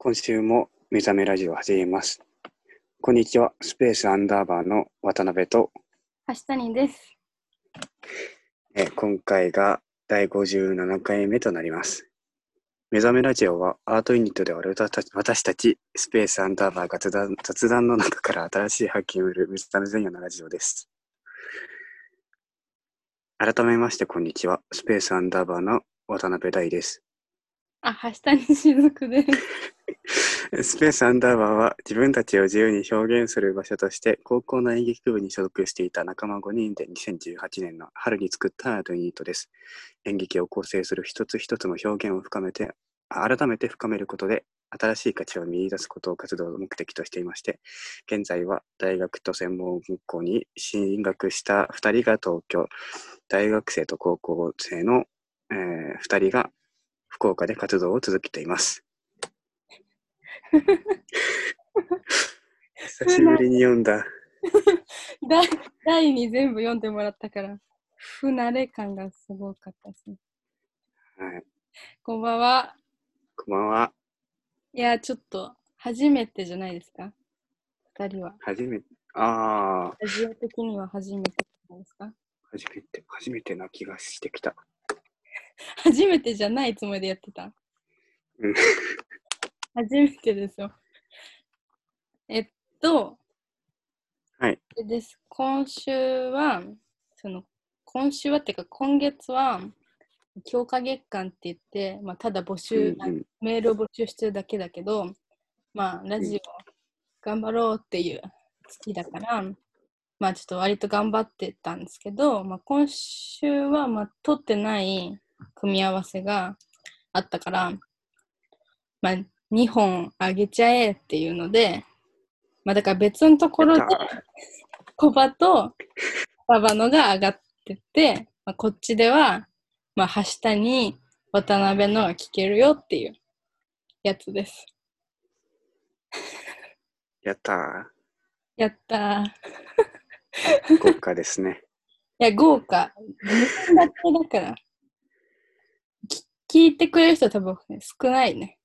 今週も目覚めラジオを始めます。こんにちは。スペースアンダーバーの渡辺と、橋谷です。えー今回が第57回目となります。目覚めラジオはアートユニットである私たちスペースアンダーバーが雑談雑談の中から新しい発見を得る目覚め前夜のラジオです。改めましてこんにちは。スペースアンダーバーの渡辺大です。あ、橋谷雫です。スペースアンダーバーは自分たちを自由に表現する場所として高校の演劇部に所属していた仲間5人で2018年の春に作ったアートユニットです。演劇を構成する一つ一つの表現を深めて、改めて深めることで新しい価値を見出すことを活動の目的としていまして、現在は大学と専門学校に進学した2人が東京、大学生と高校生の、え2人が福岡で活動を続けています。久しぶりに読んだ。第第に全部読んでもらったから、不慣れ感がすごかったですね。はい、こんばんは。こんばんは。いや、ちょっと初めてじゃないですか？二人は。初めて、ああ、ラジオ的には初めてですか？初めて、初めてな気がしてきた。初めてじゃないつもりでやってた？うん初めてですよ。えっと、はい。です。今週は、その、今週はっていうか、今月は、強化月間って言って、まあ、ただ募集、うんうんメールを募集してるだけだけど、まあ、ラジオ頑張ろうっていう好きだから、まあ、ちょっと割と頑張ってたんですけど、まあ、今週は、まあ、取ってない組み合わせがあったから、まあ、2本あげちゃえっていうので、まあ、だから別のところでコバとババのが上がってて、まあ、こっちでは、まあ、橋谷、渡辺のが聞けるよっていうやつです。やったやったー。ー。豪華ですね。いや、豪華。2本だから。き聞いてくれる人多分、ね、少ないね。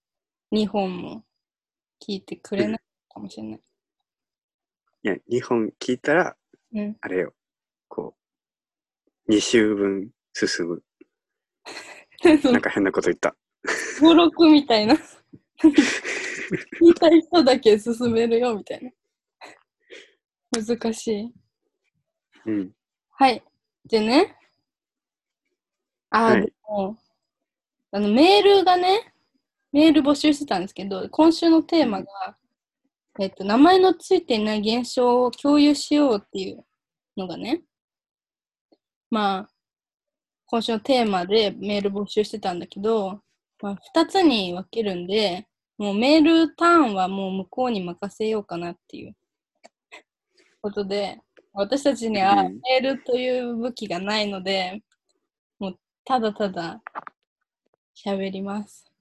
2本も聞いてくれないかもしれない。いや、2本聞いたら、うん。あれよ、こう、2週分進む。なんか変なこと言った。語録みたいな。聞いた人だけ進めるよみたいな。難しい。うん。はい。でね。あ、はいでも、あの、メールがね、メール募集してたんですけど、今週のテーマが、えっと、名前のついていない現象を共有しようっていうのがね、まあ、今週のテーマでメール募集してたんだけど、まあ、2つに分けるんで、もうメールターンはもう向こうに任せようかなっていうことで、私たちにはうんメールという武器がないので、もうただただ喋ります。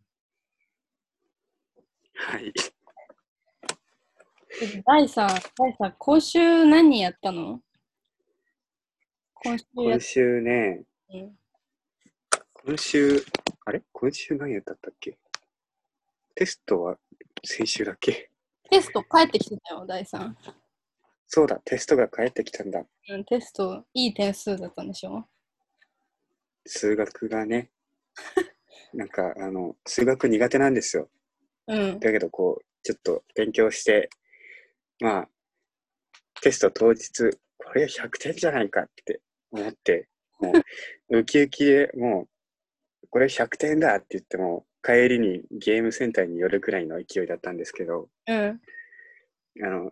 はい。第3、第3、今週何やったの？今週今週ね、うん。今週、あれ？今週何やったったっけ？テストは先週だっけ？テスト帰ってきてたよ、第3。そうだ、テストが返ってきたんだ。うん、テスト、いい点数だったんでしょ？数学がね、なんか、あの、数学苦手なんですよ。うん。だけど、こう、ちょっと勉強して、まあ、テスト当日、これ100点じゃないかって思って、もう、ウキウキでもう、これ100点だって言っても、帰りにゲームセンターに寄るくらいの勢いだったんですけど、うん。あの、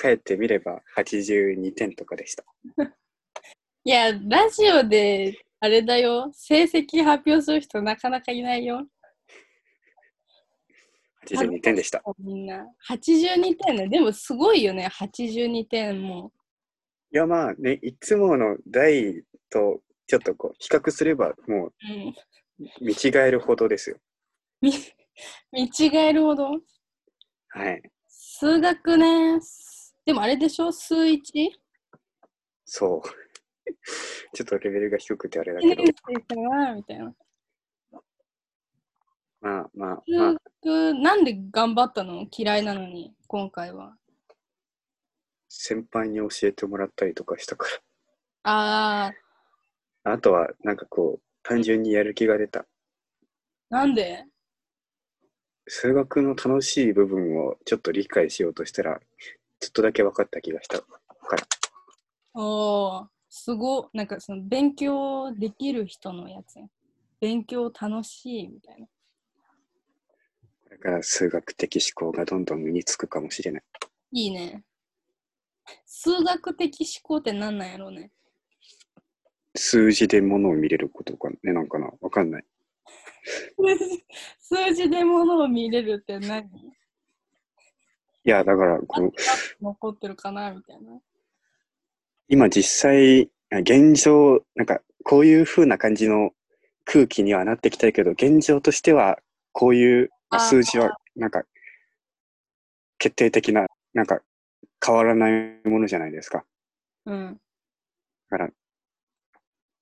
帰ってみれば82点とかでした。いや、ラジオで、あれだよ、成績発表する人なかなかいないよ。82点でした。みんな。82点ね。でもすごいよね、82点も。いや、まあね、いつもの台とちょっとこう、比較すれば、もううん。見違えるほどですよ。み見違えるほど？はい。数学ね。でもあれでしょ？数 1? そう。ちょっとレベルが低くてあれだけど1年、生かな？みたいな。まあまあまあ、なんで頑張ったの？嫌いなのに、今回は。先輩に教えてもらったりとかしたかあー、ら。あとは、なんかこう、単純にやる気が出た。なんで？数学の楽しい部分をちょっと理解しようとしたら、ちょっとだけ分かった気がしたから。おー、すごなんかその勉強できる人のやつ。勉強楽しいみたいな。これから数学的思考がどんどん身につくかもしれない。いいね。数学的思考って何なんやろうね。数字で物を見れることかね、なんかなわかんない。数字で物を見れるって何？いや、だからこう、残ってるかなみたいな。今実際、現状、なんかこういう風な感じの空気にはなってきたいけど、現状としては、こういう数字は、なんか、決定的な、なんか、変わらないものじゃないですか。うん。だから、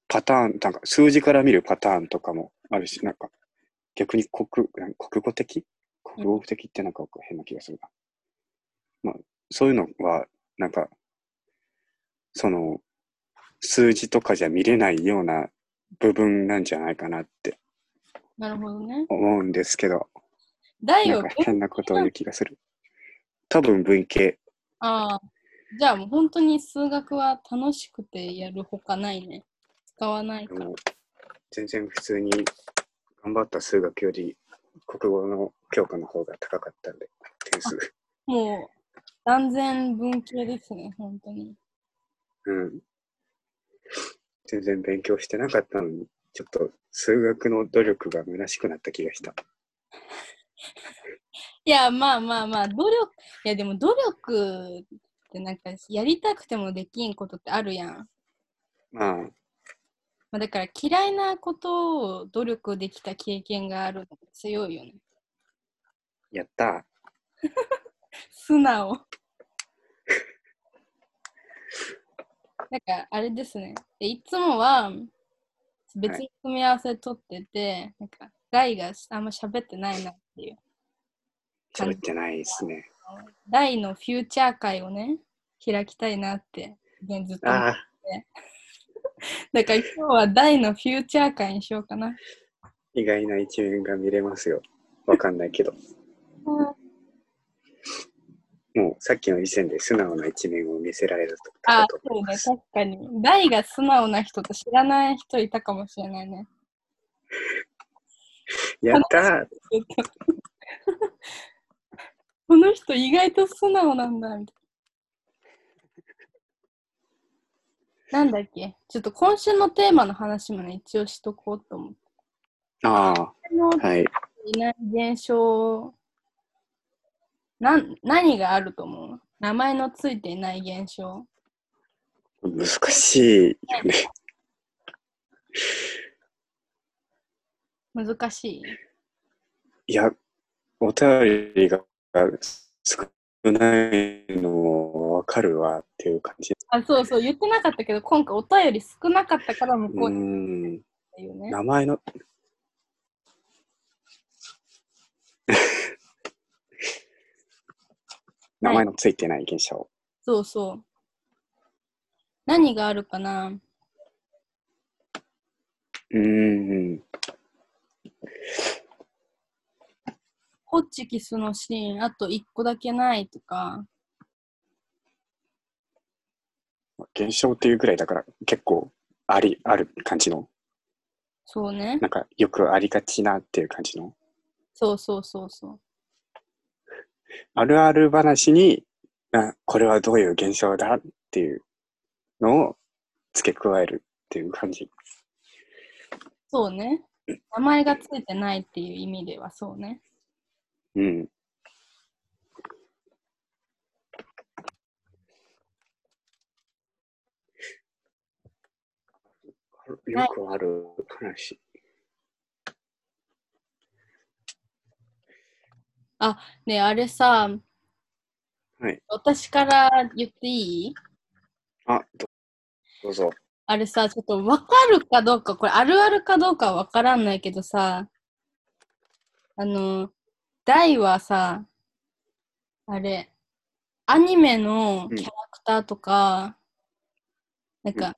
パターン、なんか数字から見るパターンとかもあるし、なんか、逆に国国語的？国語的ってなんか変な気がするな。まあ、そういうのは、なんか、その、数字とかじゃ見れないような部分なんじゃないかなってなるほどね。思うんですけど、大をなんか変なことを言う気がする。多分文系。ああ。じゃあもう本当に数学は楽しくてやるほかないね。使わないから。全然普通に頑張った数学より国語の教科の方が高かったんで、点数。もう断然文系ですね、本当に。うん。全然勉強してなかったのに、ちょっと数学の努力が虚しくなった気がした。いや、まあまあまあ、努力、いやでも努力ってなんかやりたくてもできんことってあるやん。まあ、まあ、だから嫌いなことを努力できた経験があるのが強いよね。やった 素直。なんかあれですね。でいつもは別に組み合わせ取ってて、なんかガイがあんま喋ってないなっていう。喋ってないですね。大のフューチャー会をね、開きたいなって、現ずっと思って。ああ、だから今日は大のフューチャー会にしようかな。意外な一面が見れますよ。わかんないけど。もうさっきの時点で素直な一面を見せられるとあだとそうね。確かに。大が素直な人と知らない人いたかもしれないね。やったー この人意外と素直なんだ、みたいな。なんだっけ？ちょっと今週のテーマの話もね、一応しとこうと思って。ああ、のはい。いない現象なん何があると思う？名前のついていない現象難しいよね。難しい？いや、お便りが少ないのもわかるわっていう感じ。あそうそう言ってなかったけど今回お便り少なかったから向こううにうね、名前の、名前のついてない現象。そうそう。何があるかな？うーん。ホッチキスのシーンあと1個だけないとか。現象っていうぐらいだから結構あり、ある感じの、そうね。なんかよくありがちなっていう感じの、そうそうそうそう。あるある話に、あこれはどういう現象だっていうのを付け加えるっていう感じ。そうね名前がついてないっていう意味ではそうねうん。よくある話。ねえあれさはい。私から言っていい？あ、どどうぞ。あれさ、ちょっとわかるかどうか、これあるあるかどうかはわからんないけどさ、あの、大はさ、あれ、アニメのキャラクターとか、なんか、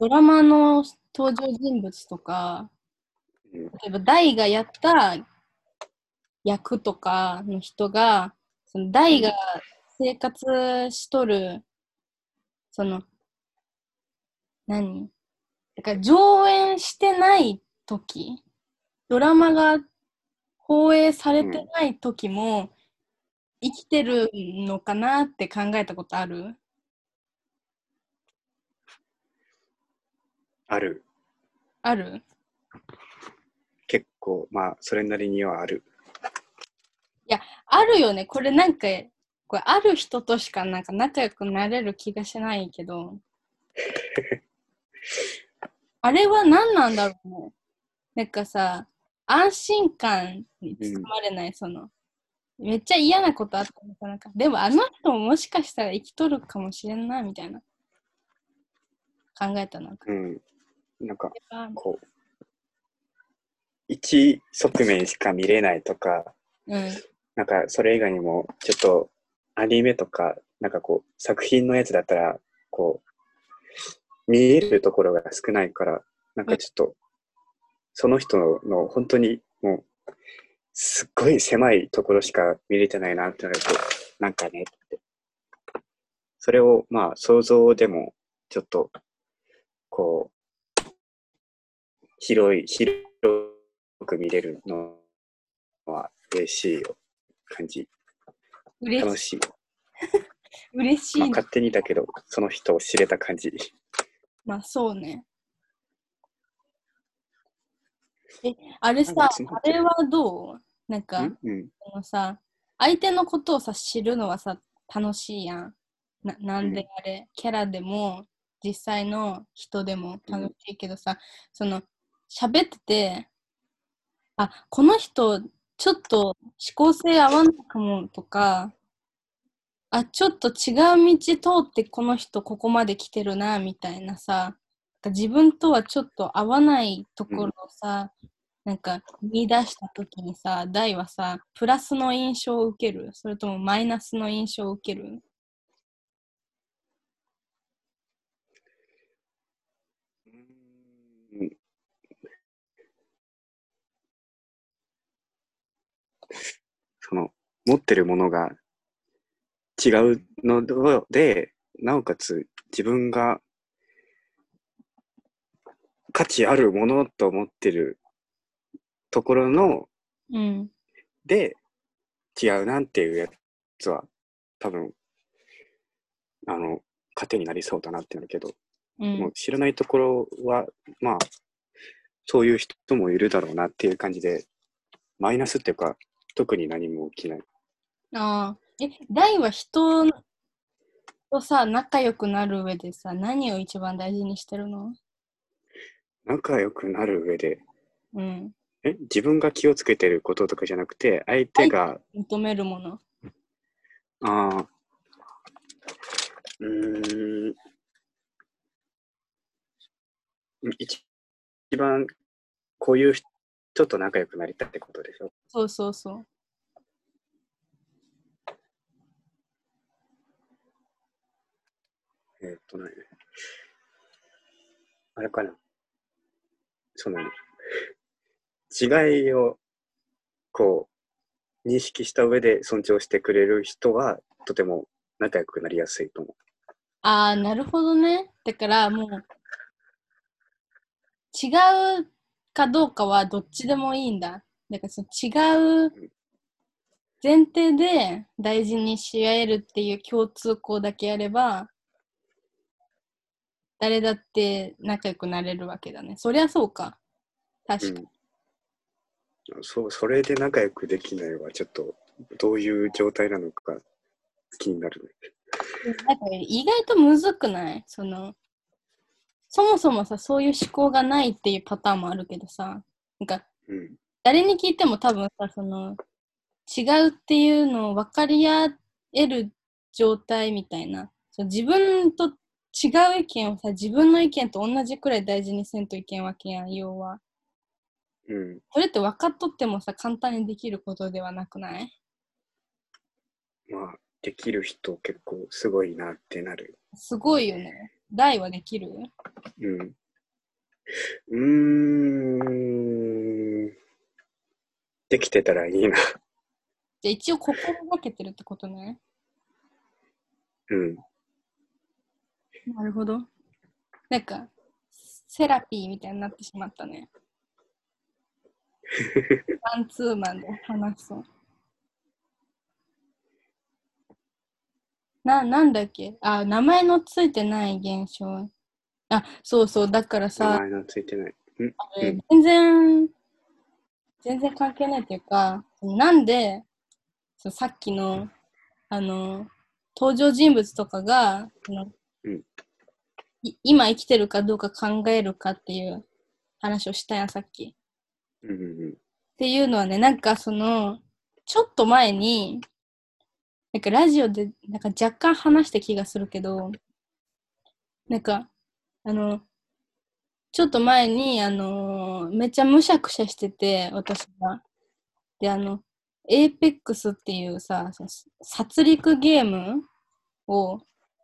ドラマの登場人物とか、うん。例えば大がやった役とかの人が、その大が生活しとる、その、何？だから上演してない時、ドラマが放映されてない時も、生きてるのかなって考えたことある？ある。ある？結構、まあ、それなりにはある。あるよね。これなんか、これある人としかなんか仲良くなれる気がしないけど。あれは何なんだろうね。なんかさ、安心感に包まれない、その、めっちゃ嫌なことあったのかなんか。でもあの人ももしかしたら生きとるかもしれんな、みたいな。考えたなんか。うん。なんか、あこう、一側面しか見れないとか、うん。なんか、それ以外にも、ちょっと、アニメとか、なんかこう、作品のやつだったら、こう、見えるところが少ないから、なんかちょっと、その人の本当にもう、すっごい狭いところしか見れてないなってなると、なんかねって。それを、まあ、想像でも、ちょっと、こう、広い、広く見れるのは嬉しいよ感じ。嬉し楽しい。嬉しいな。まあ、勝手にだけど、その人を知れた感じ。まあそうね。え、あれさ、あれはどう？なんか、うん？うん。そのさ、相手のことをさ、知るのはさ、楽しいやん。ななんであれ、キャラでも、実際の人でも楽しいけどさ、その、喋ってて、あ、この人、ちょっと思考性合わないかもとか、あ、ちょっと違う道通ってこの人ここまで来てるな、みたいなさ、自分とはちょっと合わないところをさ、なんか見出した時にさ、大はさ、プラスの印象を受ける？それともマイナスの印象を受ける？その、持ってるものが違うので、なおかつ自分が価値あるものと思ってるところのうん。で違うなっていうやつは多分あの糧になりそうだなってなるけど、うん。もう知らないところはまあそういう人もいるだろうなっていう感じでマイナスっていうか特に何も起きないああ。え、大は人とさ、仲良くなる上でさ、何を一番大事にしてるの？仲良くなる上でうん。え自分が気をつけてることとかじゃなくて相手が、求めるもの？ああうーん一一番こういう人と仲良くなりたいってことでしょ？そうそうそう。えーっとね、あれかな。その、違いを、こう、認識した上で尊重してくれる人は、とても仲良くなりやすいと思うああ、なるほどね。だからもう、違うかどうかはどっちでもいいんだ。だからその違う前提で大事にし合えるっていう共通項だけあれば、誰だって仲良くなれるわけだね。そりゃそうか。う。確かに。うん。そう、それで仲良くできないは、ちょっと、どういう状態なのか気になるね。なんか意外とむずくない？その、そもそもさ、そういう思考がないっていうパターンもあるけどさ、なんかうん。誰に聞いても多分さ、その、違うっていうのを分かり合える状態みたいな、そう自分と違う意見をさ、自分の意見と同じくらい大事にせんといけんわけやん、要は。うん。それって分かっとってもさ、簡単にできることではなくない？まあ、できる人結構すごいなってなる。すごいよね。大はできる？うん。うーん。できてたらいいな。じゃあ一応心がけてるってことね。うん。なるほど。なんか、セラピーみたいになってしまったね。マンツーマンで話そう。な、なんだっけ？あ、名前のついてない現象。あ、そうそう、だから名さ、前のついてない。ん？あれうん全然、全然関係ないっていうか、なんで、そうさっきの、あの、登場人物とかが、そのうんい今生きてるかどうか考えるかっていう話をしたやん、さっき。うんうんっていうのはね、なんかその、ちょっと前に、なんかラジオでなんか若干話した気がするけど、なんか、あの、ちょっと前に、あのめっちゃむしゃくしゃしてて、私が。で、あの、エーペックスっていうさ、殺戮ゲームを、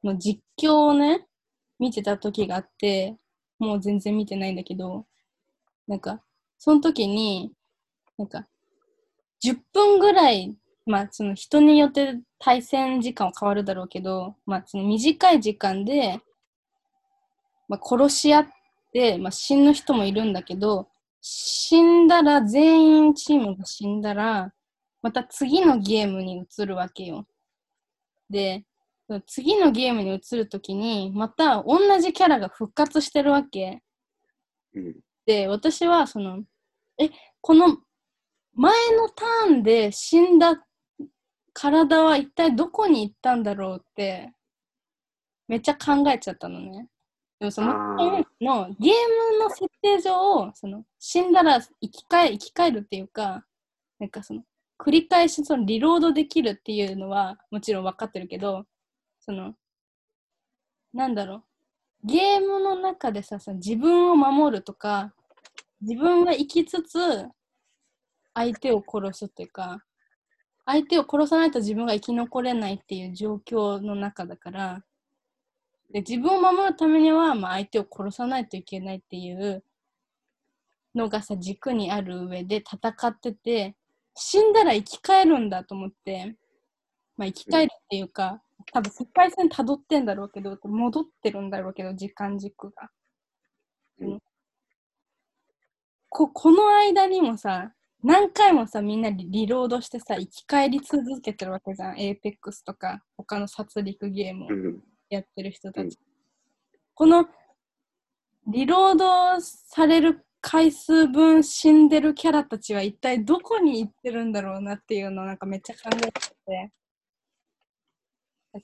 の実況をね、見てた時があって、もう全然見てないんだけど、なんか、その時に、なんか、10分ぐらい、まあ、その人によって対戦時間は変わるだろうけど、まあ、その短い時間で、まあ、殺し合って、まあ、死ぬ人もいるんだけど、死んだら、全員チームが死んだら、また次のゲームに移るわけよ。で、次のゲームに移るときに、また同じキャラが復活してるわけ。うん。で、私は、その、え、この前のターンで死んだ体は一体どこに行ったんだろうって、めっちゃ考えちゃったのね。でもそののゲームの設定上、その死んだら生き返生き返るっていうか、なんかその繰り返しそのリロードできるっていうのはもちろん分かってるけど、その、なんだろう、ゲームの中でさ、その自分を守るとか、自分が生きつつ、相手を殺すっていうか、相手を殺さないと自分が生き残れないっていう状況の中だから、で自分を守るためには、まあ、相手を殺さないといけないっていうのがさ、軸にある上で戦ってて、死んだら生き返るんだと思って、まあ、生き返るっていうか、多分世界線辿ってんだろうけど、戻ってるんだろうけど、時間軸が。うんここの間にもさ、何回もさ、みんなリリロードしてさ、生き返り続けてるわけじゃん。エーペックスとか、他の殺戮ゲームをうん。やってる人たち。うんこの、リロードされる回数分死んでるキャラたちは一体どこに行ってるんだろうなっていうのをなんかめっちゃ考えてて。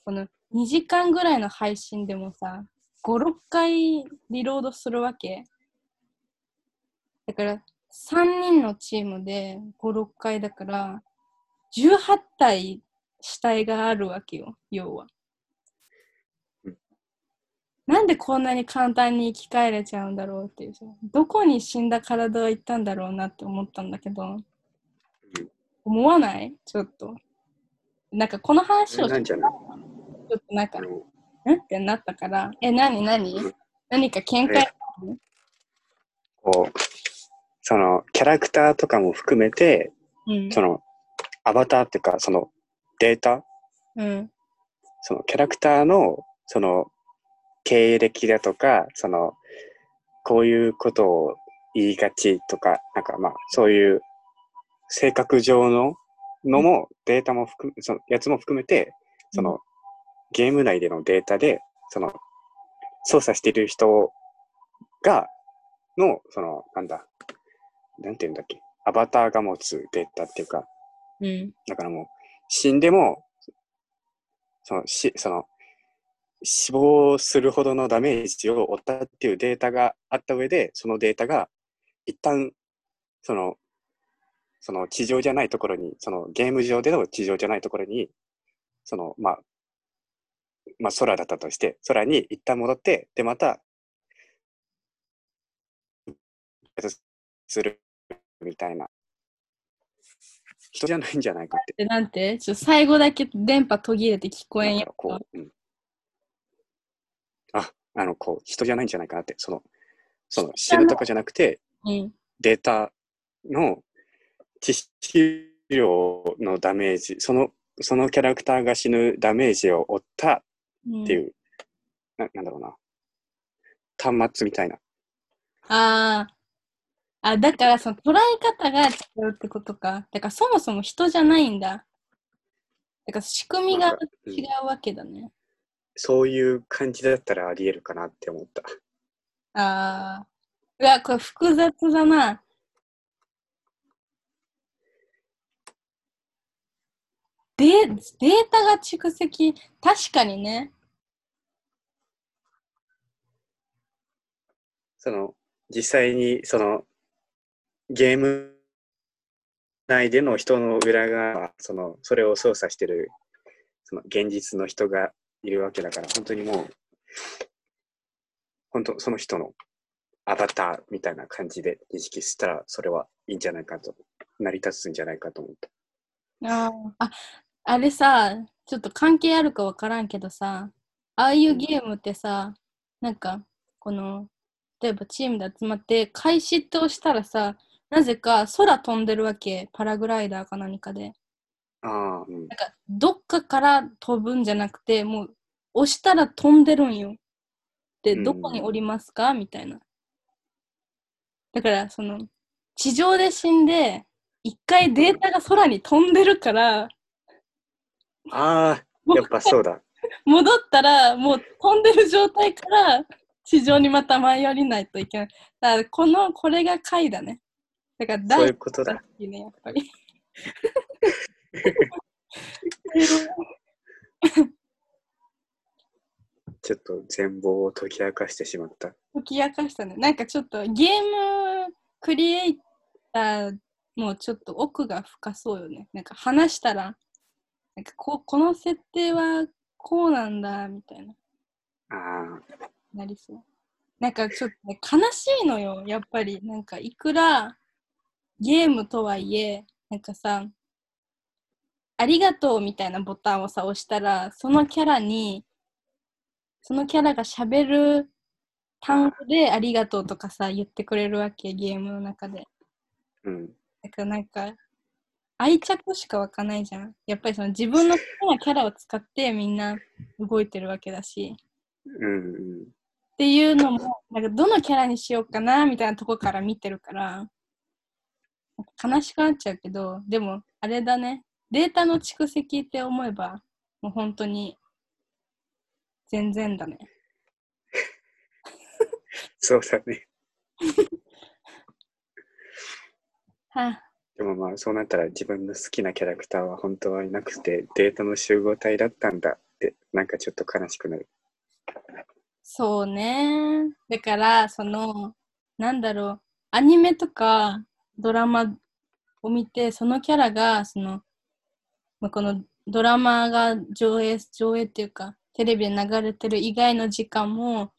この2時間ぐらいの配信でもさ、5、6回リロードするわけ。だから、3人のチームで5、6回だから、18体死体があるわけよ、要は。うんなんでこんなに簡単に生き返れちゃうんだろうっていうさ、どこに死んだ体は行ったんだろうなって思ったんだけど、思わない？ちょっと。なんかこの話をなんじゃない？ちょっとなんかあ、のん？ってなったから、え、なになにうん。何か見解こう、その、キャラクターとかも含めて、うん。その、アバターっていうか、その、データ、うん。そのキャラクターの、その、経歴だとか、その、こういうことを言いがちとか、なんかまあ、そういう性格上ののも、データも含め、そのやつも含めて、その、ゲーム内でのデータで、その、操作している人が、の、その、なんだ、なんて言うんだっけ、アバターが持つデータっていうか、うん。だからもう、死んでも、その、し、その、死亡するほどのダメージを負ったっていうデータがあった上で、そのデータが、一旦、その、その地上じゃないところに、そのゲーム上での地上じゃないところに、その、まあ、まあ空だったとして、空に一旦戻って、で、また、するみたいな。人じゃないんじゃないかって。でなんて？ちょ最後だけ電波途切れて聞こえんやこう、うん。あ、あの、こう、人じゃないんじゃないかなって。その、その、死ぬとかじゃなくて、うん。データの知識量のダメージ、その、そのキャラクターが死ぬダメージを負ったうんっていう、ななんだろうな。端末みたいな。ああ。あ、だからその捉え方が違うってことか。だからそもそも人じゃないんだ。だから仕組みが違うわけだね。そういう感じだったらあり得るかなって思った。ああ。うわ、これ複雑だな。で、データが蓄積、確かにね。その、実際に、その、ゲーム内での人の裏側、その、それを操作してる、その、現実の人がいるわけだから、本当にもう、本当、その人のアバターみたいな感じで認識したら、それはいいんじゃないかと、成り立つんじゃないかと思った。あーあ、あれさ、ちょっと関係あるかわからんけどさ、ああいうゲームってさ、なんか、この、例えばチームで集まって、開始って押したらさ、なぜか空飛んでるわけ、パラグライダーか何かで。ああ、うん。なんか、どっかから飛ぶんじゃなくて、もう、押したら飛んでるんよ。で、うんどこに降りますか？みたいな。だから、その、地上で死んで、一回データが空に飛んでるから、ああ、やっぱそうだ。戻ったら、もう飛んでる状態から、地上にまた舞い降りないといけない。だから、この、これが回だね。だから、そうい大うことだ。ね、やっぱり。ちょっと全貌を解き明かしてしまった。解き明かしたね。なんかちょっとゲームクリエイターもちょっと奥が深そうよね。なんか話したら、なんかここの設定はこうなんだみたいな、ああ、なりそう。なんかちょっとね、悲しいのよ、やっぱり。なんかいくらゲームとはいえ、なんかさ、ありがとうみたいなボタンをさ、押したら、そのキャラに、そのキャラが喋る単語でありがとうとかさ、言ってくれるわけ、ゲームの中で。うん。だからなんか、愛着しか湧かないじゃん。やっぱりその自分の好きなキャラを使ってみんな動いてるわけだし。うんうん。っていうのも、なんかどのキャラにしようかなみたいなとこから見てるから、悲しくなっちゃうけど、でもあれだね、データの蓄積って思えば、もう本当に全然だね。そうだね。はあ、でもまあそうなったら自分の好きなキャラクターは本当はいなくてデータの集合体だったんだってなんかちょっと悲しくなる。そうね。だから、その、なんだろう、アニメとかドラマを見て、そのキャラが、その、このドラマが上映、上映っていうか、テレビで流れてる以外の時間も、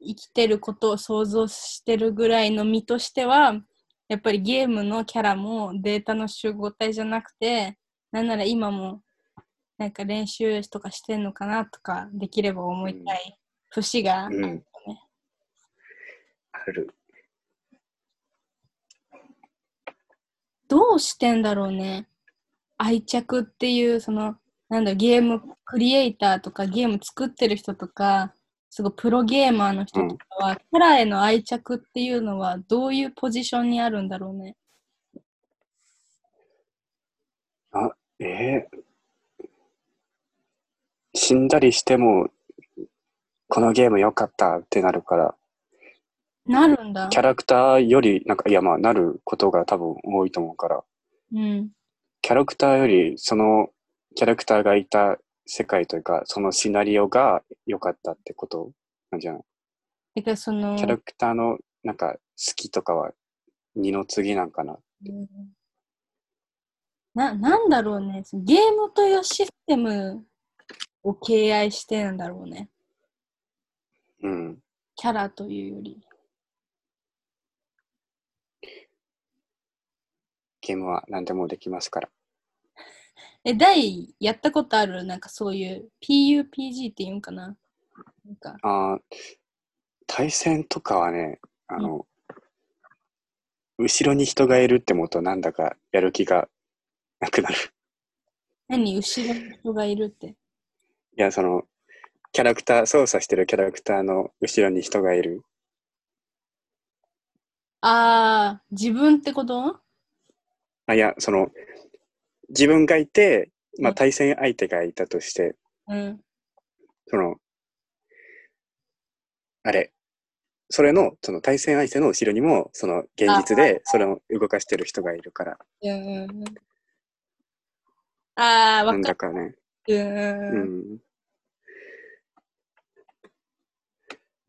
生きてることを想像してるぐらいの身としては、やっぱりゲームのキャラもデータの集合体じゃなくて、なんなら今もなんか練習とかしてんのかなとかできれば思いたい節があるよね。ある。どうしてんだろうね。愛着っていう、その、なんだゲームクリエイターとかゲーム作ってる人とか、すごいプロゲーマーの人とかは、キャラへの愛着っていうのはどういうポジションにあるんだろうね。あ、えー死んだりしてもこのゲーム良かったってなるからなるんだキ。ャラクターよりなんかいやまあなることが多分多いと思うからうん。キャラクターよりそのキャラクターがいた世界というかそのシナリオが良かったってこと？なんじゃない？だからその、キャラクターのなんか好きとかは二の次なんかな？うんな、なんだろうね。ゲームというシステムを敬愛してるんだろうね。うん。キャラというより。ゲームは何でもできますから。え、大やったことある？なんかそういう PUPG って言うんかな？なんか、あー対戦とかはね、あの、後ろに人がいるって思うとなんだかやる気がなくなる。何？後ろに人がいるって。いや、その、キャラクター、操作してるキャラクターの後ろに人がいる。あー、自分ってこと？あ、いや、その、自分がいて、まあ、うん対戦相手がいたとして、うん。その、あれ、それの、その対戦相手の後ろにも、その、現実で、それを動かしてる人がいるから。あー、なんわかだかね、る。ううんん。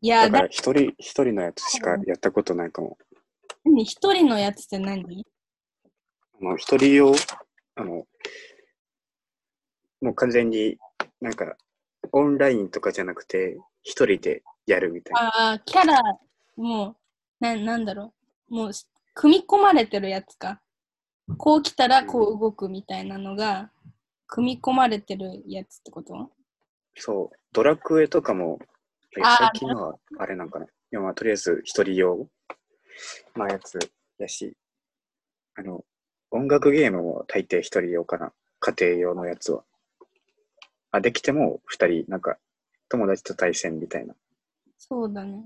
いや、だだから、一人、一人のやつしかやったことないかも。何？一人のやつって何？あの、一人用、あの、もう完全になんか、オンラインとかじゃなくて、一人でやるみたいな。ああ、キャラ、もう、ななんだろう。もう、組み込まれてるやつか。こう来たらこう動くみたいなのが、組み込まれてるやつってこと？そう、ドラクエとかも、最近のはあれなんかな。いやまあ、とりあえず一人用のやつやし、あの、音楽ゲームも大抵一人用かな。家庭用のやつは。あ、できても二人、なんか、友達と対戦みたいな。そうだね。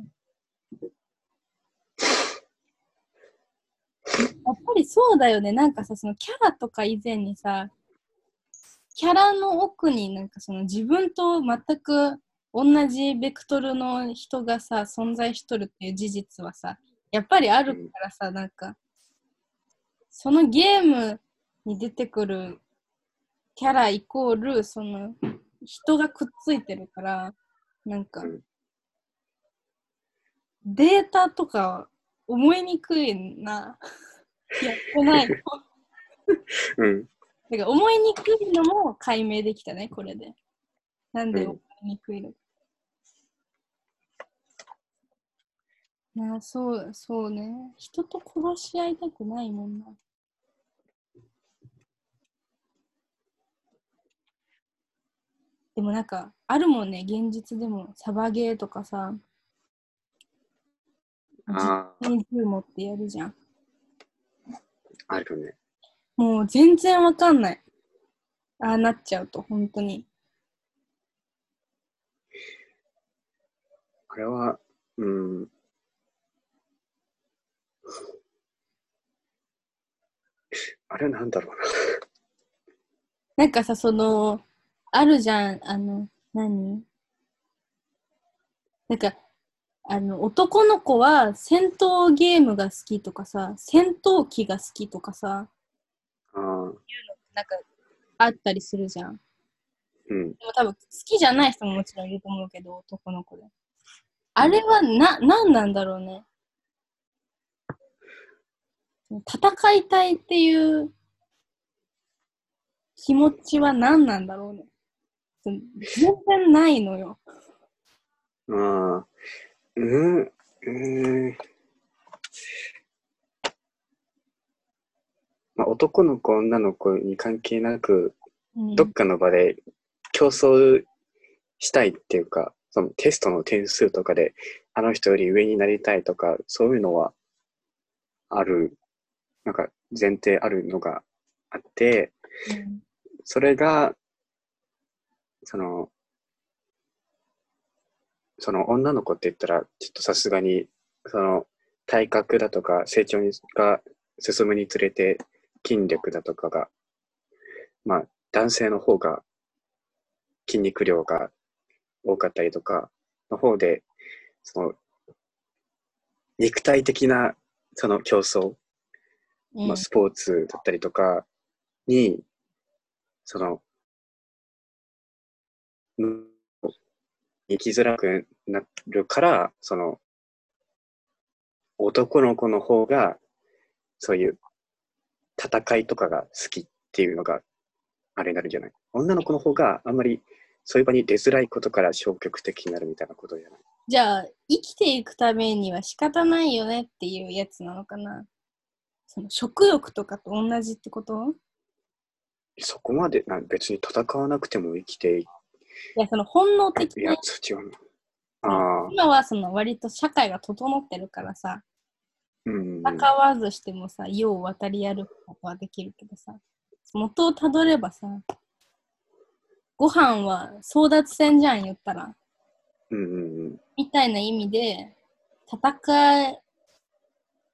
やっぱりそうだよね。なんかさ、そのキャラとか以前にさ、キャラの奥になんかその自分と全く同じベクトルの人がさ、存在しとるっていう事実はさ、やっぱりあるからさ、なんか、そのゲームに出てくるキャライコール、その人がくっついてるから、なんか、うんデータとか思いにくいな。やってないの。うん。だから思いにくいのも解明できたね、これで。なんでうん思いにくいのか。なあ、そう、そうね。人と殺し合いたくないもんな。でもなんか、あるもんね、現実でも、サバゲーとかさ、ああ、に銃持ってやるじゃん。あるね。もう全然わかんない。ああなっちゃうと、本当に。あれは、うん。あれなんだろうな。なんかさ、その、あるじゃん、あの、何？なんか、あの、男の子は戦闘ゲームが好きとかさ、戦闘機が好きとかさ、ああ、なんか、あったりするじゃん。うん。でも多分、好きじゃない人ももちろんいると思うけど、男の子で。あれはな、なんなんだろうね。戦いたいっていう気持ちは何なんだろうね。全然ないのよ。ああ、うん、うん。まあ、男の子、女の子に関係なく、うんどっかの場で競争したいっていうか、そのテストの点数とかで、あの人より上になりたいとか、そういうのはある、なんか前提あるのがあって、うんそれが、その、その女の子って言ったら、ちょっとさすがに、その体格だとか成長にが進むにつれて筋力だとかが、まあ男性の方が筋肉量が多かったりとかの方で、その肉体的なその競争、うん。まあ、スポーツだったりとかに、その、うん生きづらくなるから、その、男の子の方が、そういう戦いとかが好きっていうのが、あれになるんじゃない。女の子の方があんまりそういう場に出づらいことから消極的になるみたいなことじゃない。じゃあ、生きていくためには仕方ないよねっていうやつなのかな。その食欲とかと同じってこと？そこまでな別に戦わなくても生きていいや、その本能的いやな、違うな。ああ、今はその割と社会が整ってるからさ、うん。戦わずしてもさ、世を渡り歩くことはできるけどさ、元をたどればさ、ご飯は争奪戦じゃん、言ったら。うんうんうん。みたいな意味で、戦い、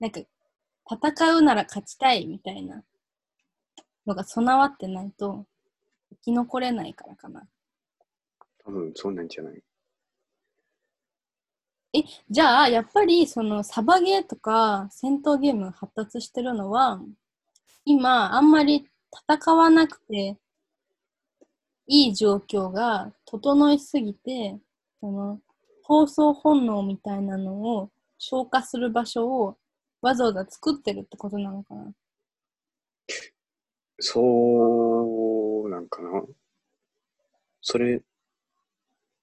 なんか、戦うなら勝ちたいみたいなのが備わってないと、生き残れないからかな。多分そうなんじゃない？え、じゃあ、やっぱり、その、サバゲーとか戦闘ゲーム発達してるのは、今、あんまり戦わなくていい状況が整いすぎて、その、闘争本能みたいなのを消化する場所をわざわざ作ってるってことなのかな？そうなんかな。それ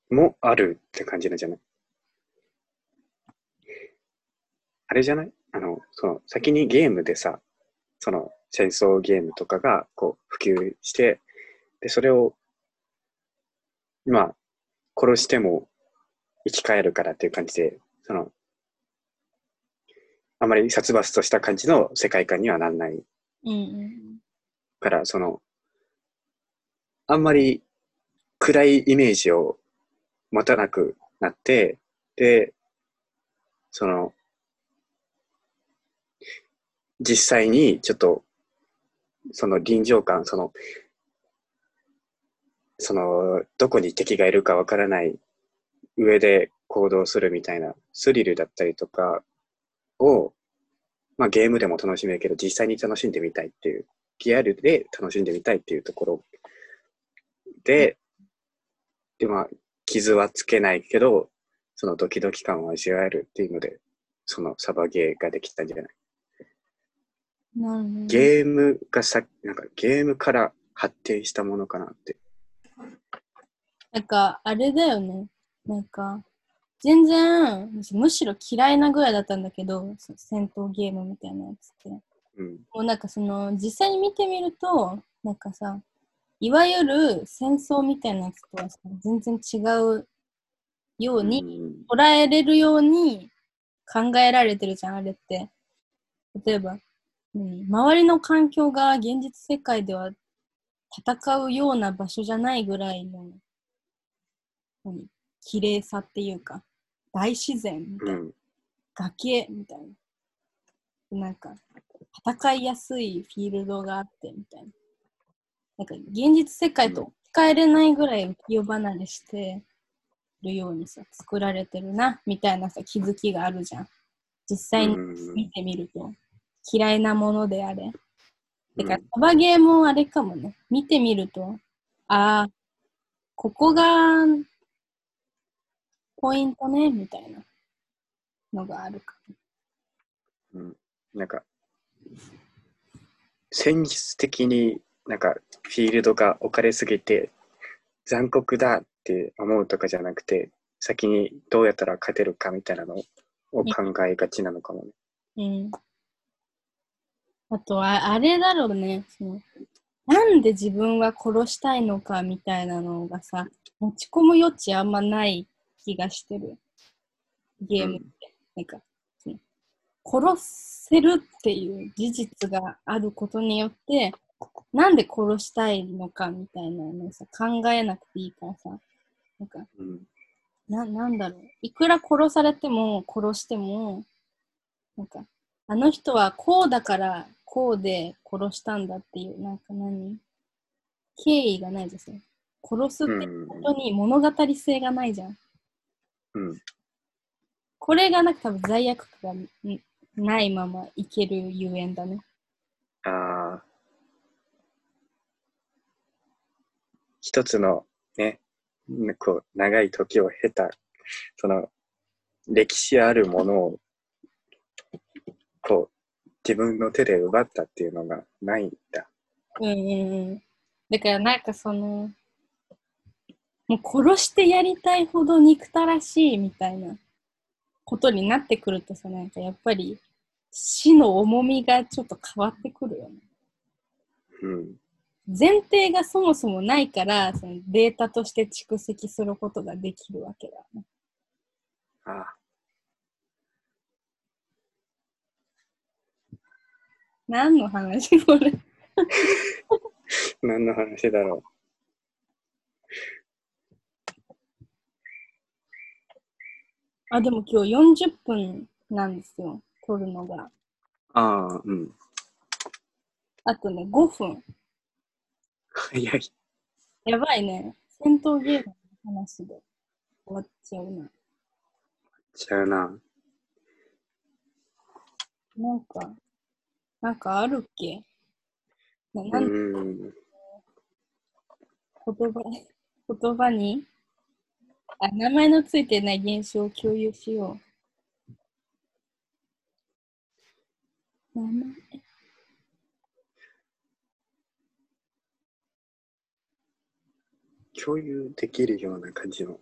もあるって感じなんじゃない？あれじゃない？あの、その、先にゲームでさ、その、戦争ゲームとかが、こう、普及して、で、それを、まあ、殺しても生き返るからっていう感じで、その、あまり殺伐とした感じの世界観にはなんない。うんうん。から、その、あんまり暗いイメージを持たなくなって、で、その、実際にちょっと、その臨場感、その、その、どこに敵がいるかわからない上で行動するみたいなスリルだったりとかを、まあゲームでも楽しめるけど、実際に楽しんでみたいっていう、リアルで楽しんでみたいっていうところで、で、まあ、傷はつけないけど、そのドキドキ感を味わえるっていうので、そのサバゲーができたんじゃない？なるほど。ゲームがさ、なんかゲームから発展したものかなって。なんか、あれだよね。なんか、全然、むしろ嫌いなぐらいだったんだけど、そ戦闘ゲームみたいなやつって。うん。もうなんかその、実際に見てみると、なんかさ、いわゆる戦争みたいなやつとはさ全然違うように、うん捉えれるように考えられてるじゃん、あれって。例えば、うん、周りの環境が現実世界では戦うような場所じゃないぐらいの、何綺麗さっていうか、大自然みたいな、うん。崖みたいな。なんか、戦いやすいフィールドがあってみたいな。なんか、現実世界と置き換えれないぐらい浮世離れしてるようにさ、作られてるな、みたいなさ、気づきがあるじゃん。実際にうん見てみると、嫌いなものであれ。だかサバゲーもあれかもね。見てみると、ああ、ここが、ポイントね、みたいなのがあるかうん。なんか、戦術的になんかフィールドが置かれすぎて残酷だって思うとかじゃなくて、先にどうやったら勝てるかみたいなのを考えがちなのかもね。うん。あとは、あれだろうね。そのなんで自分は殺したいのかみたいなのがさ、持ち込む余地あんまない気がしてる。ゲームって。なんか、その殺せるっていう事実があることによって、なんで殺したいのかみたいなのさ、考えなくていいからさ、なんか、うん。な、なんだろう。いくら殺されても、殺しても、なんか、あの人はこうだから、こうで殺したんだっていう、なんか何？敬意がないですね。殺すってうんことに物語性がないじゃん。うん。これがなんか多分罪悪感がないままいけるゆえんだね。ああ。一つのね、こう、長い時を経た、その、歴史あるものを、こう、自分の手で奪ったっていうのがないんだ。うんうんうん。だからなんかその、もう殺してやりたいほど憎たらしいみたいなことになってくるとさ、なんかやっぱり死の重みがちょっと変わってくるよね。うん。前提がそもそもないから、そのデータとして蓄積することができるわけだよね。ああ。何の話これ？何の話だろあ、でも今日40分なんですよ、撮るのが。う。ああ、うん。あとね、5分。早い。やばいね。戦闘ゲームの話で終わっちゃうな。ちゃうな。なんか、なんかあるっけ？なうなんん。言葉、言葉に？あ、名前のついてない現象を共有しよう。名前共有できるような感じの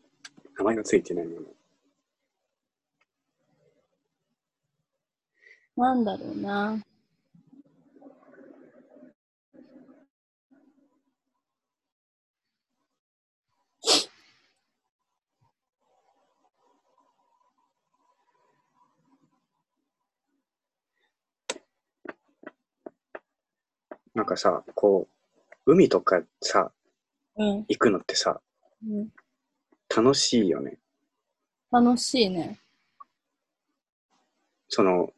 名前のついてないもの。なんだろうな。なんかさ、こう、海とかさ、うん。行くのってさ、うん、楽しいよね。楽しいね。その、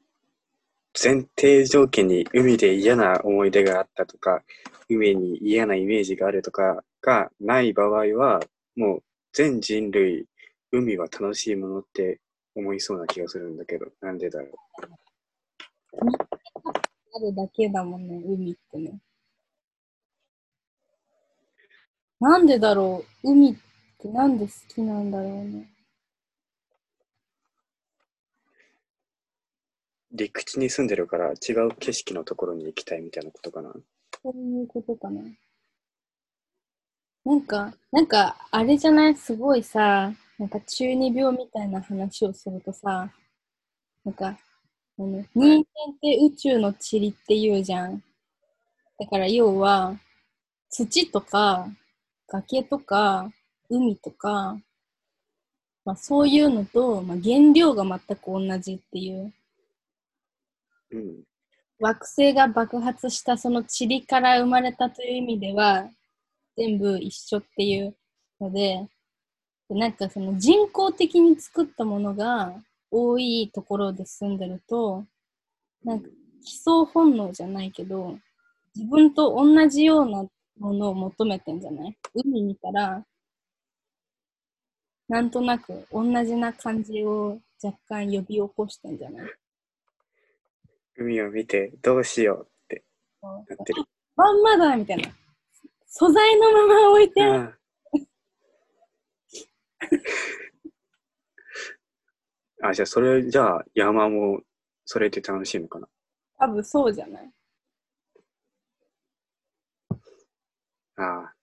前提条件に海で嫌な思い出があったとか、海に嫌なイメージがあるとかがない場合は、もう全人類、海は楽しいものって思いそうな気がするんだけど、なんでだろあるだけだもんね、海ってね。なんでだろう？海ってなんで好きなんだろうね。う。陸地に住んでるから違う景色のところに行きたいみたいなことかな？そういうことかな。なんか、なんか、あれじゃない？すごいさ、なんか中二病みたいな話をするとさ、なんか、あの人間って宇宙の塵って言うじゃん。だから要は、土とか、崖とか、海とか、まあ、そういうのと、まあ、原料が全く同じっていう。うん。惑星が爆発したその塵から生まれたという意味では全部一緒っていうのででなんかその人工的に作ったものが多いところで住んでるとなんか基礎本能じゃないけど自分と同じようなものを求めてんじゃない？海見たらなんとなく同じな感じを若干呼び起こしてんじゃない？海を見てどうしようってなってる。まんまだみたいな。素材のまま置いてある。あ じゃあそれじゃあ山もそれで楽しいのかな？多分そうじゃない？ああ。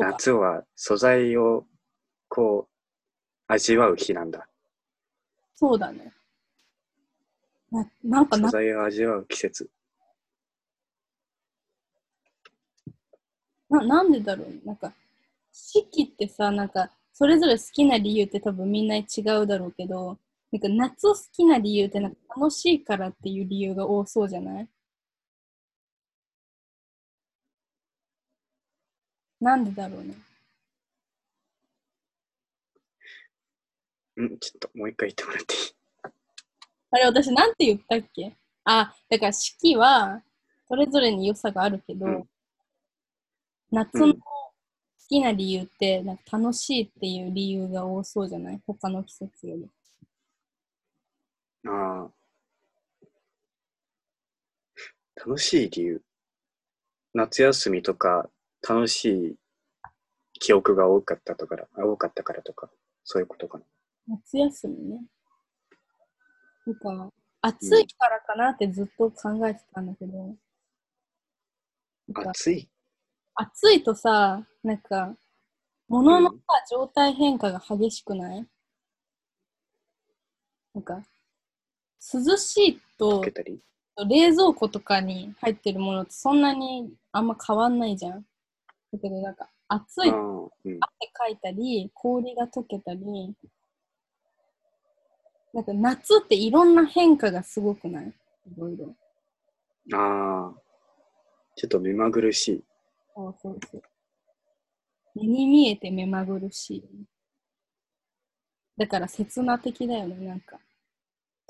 夏は素材をこう味わう日なんだ。そうだね。ななんかな、素材を味わう季節。ななんでだろうね。なんか、四季ってさ、なんか、それぞれ好きな理由って多分みんな違うだろうけど、なんか夏を好きな理由ってなんか楽しいからっていう理由が多そうじゃない？なんでだろうね。うん、ちょっともう一回言ってもらっていい？あれ、私なんて言ったっけ？あ、だから四季はそれぞれに良さがあるけど、うん夏の好きな理由ってなんか楽しいっていう理由が多そうじゃない？他の季節より。ああ。楽しい理由？夏休みとか楽しい記憶が多かったとか多かったからとか、そういうことかな。夏休みね。なんか、暑いからかなってずっと考えてたんだけど、暑い？暑いとさ、なんか、物のさ、状態変化が激しくない？なんか、涼しいと。冷蔵庫とかに入ってるものってそんなにあんま変わんないじゃん。だけどなんか暑いうん。汗かいたり、氷が溶けたり、なんか夏っていろんな変化がすごくない？いろいろ。ああ。ちょっと目まぐるしい。そうそうそう。目に見えて目まぐるしい。だから刹那的だよね、なんか。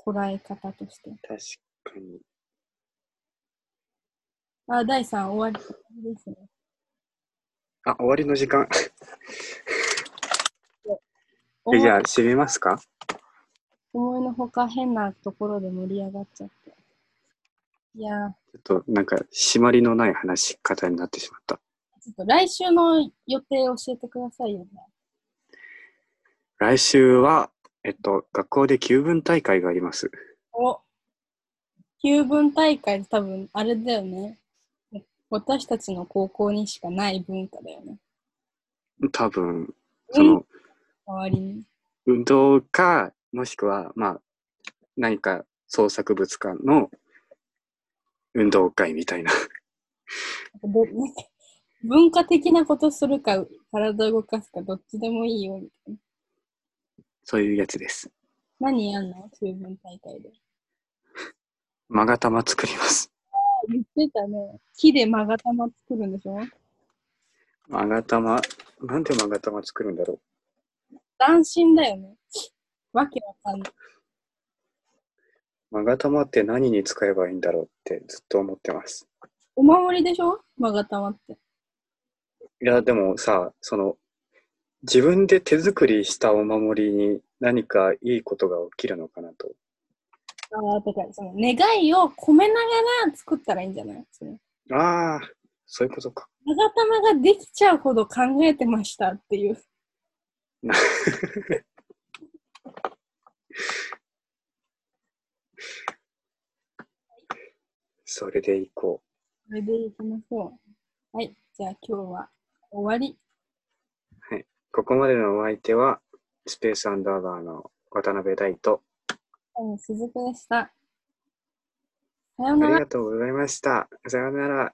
捉え方として。確かに。あ、第3終わりですね。あ、終わりの時間。えじゃあ、閉めますか？思いのほか変なところで盛り上がっちゃって。いやー、ちょっと、なんか、締まりのない話し方になってしまった。ちょっと来週の予定教えてくださいよね。来週は、えっと、学校で旧文大会があります。お旧文大会多分あれだよね。私たちの高校にしかない文化だよね。多分、その、周りに。運動か、もしくは、まあ、何か創作物館の運動会みたいな。文化的なことするか、体動かすか、どっちでもいいよみたいな。そういうやつです。何やんの？旧文大会で。まが玉作ります。言ってたね。木で勾玉作るんでしょ？まが玉、なんでまが玉作るんだろ斬新だよね。わけわかんない。う。まが玉って何に使えばいいんだろうってずっと思ってます。お守りでしょ？勾玉って。いや、でもさ、その、自分で手作りしたお守りに何かいいことが起きるのかなと。ああ、だからその願いを込めながら作ったらいいんじゃない？それああ、そういうことか。勾玉ができちゃうほど考えてましたっていう。それでいこそれでいきましょう。はい。じゃあ今日は終わり。う。ここまでのお相手は、スペースアンダーバーの渡辺大と、うん、鈴木でした。さようならあり。がとうございました。さようなら。